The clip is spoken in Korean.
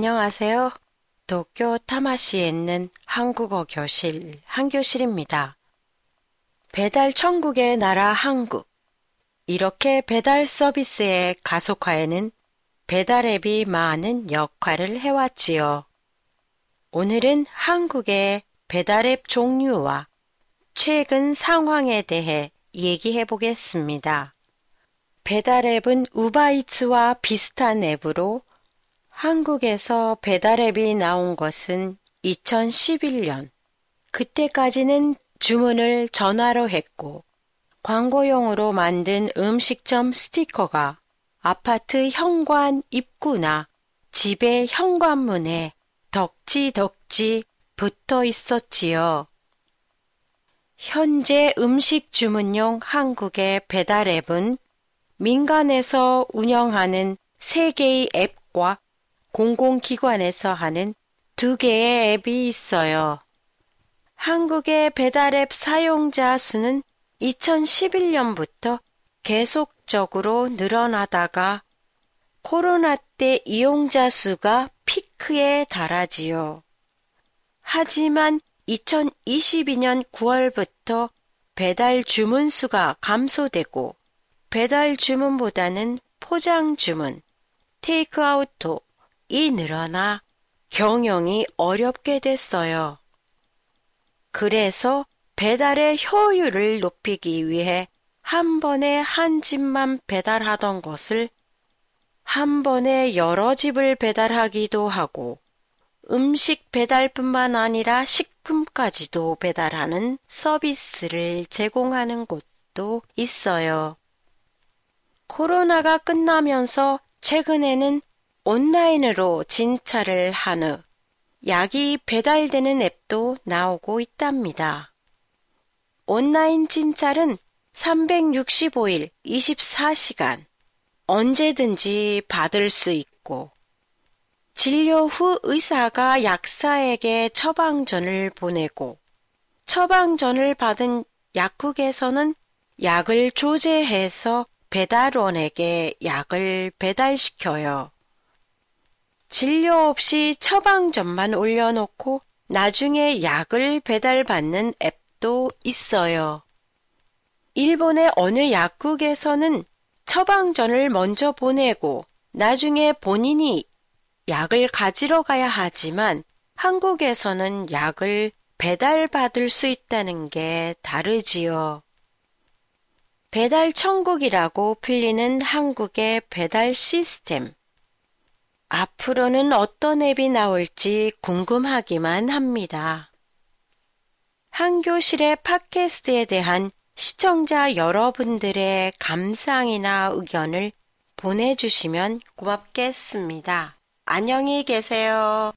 안녕하세요. 도쿄 타마시에 있는 한국어 교실 한교실입니다. 배달 천국의 나라 한국. 이렇게 배달 서비스의 가속화에는 배달 앱이 많은 역할을 해왔지요. 오늘은 한국의 배달 앱 종류와 최근 상황에 대해 얘기해 보겠습니다. 배달 앱은 우바이츠와 비슷한 앱으로 한국에서 배달 앱이 나온 것은 2011년. 그때까지는 주문을 전화로 했고 광고용으로 만든 음식점 스티커가 아파트 현관 입구나 집의 현관문에 덕지덕지 붙어 있었지요. 현재 음식 주문용 한국의 배달 앱은 민간에서 운영하는 세 개의 앱과 공공기관에서 하는 두 개의 앱이 있어요. 한국의 배달앱 사용자 수는 2011년부터 계속적으로 늘어나다가 코로나 때 이용자 수가 피크에 달하지요. 하지만 2022년 9월부터 배달 주문 수가 감소되고 배달 주문보다는 포장 주문, 테이크아웃 이 늘어나 경영이 어렵게 됐어요. 그래서 배달의 효율을 높이기 위해 한 번에 한 집만 배달하던 것을 한 번에 여러 집을 배달하기도 하고 음식 배달뿐만 아니라 식품까지도 배달하는 서비스를 제공하는 곳도 있어요. 코로나가 끝나면서 최근에는 온라인으로 진찰을 한 후 약이 배달되는 앱도 나오고 있답니다. 온라인 진찰은 365일 24시간 언제든지 받을 수 있고 진료 후 의사가 약사에게 처방전을 보내고 처방전을 받은 약국에서는 약을 조제해서 배달원에게 약을 배달시켜요. 진료 없이 처방전만 올려놓고 나중에 약을 배달받는 앱도 있어요. 일본의 어느 약국에서는 처방전을 먼저 보내고 나중에 본인이 약을 가지러 가야 하지만 한국에서는 약을 배달받을 수 있다는 게 다르지요. 배달 천국이라고 불리는 한국의 배달 시스템. 앞으로는 어떤 앱이 나올지 궁금하기만 합니다. 한교실의 팟캐스트에 대한 시청자 여러분들의 감상이나 의견을 보내주시면 고맙겠습니다. 안녕히 계세요.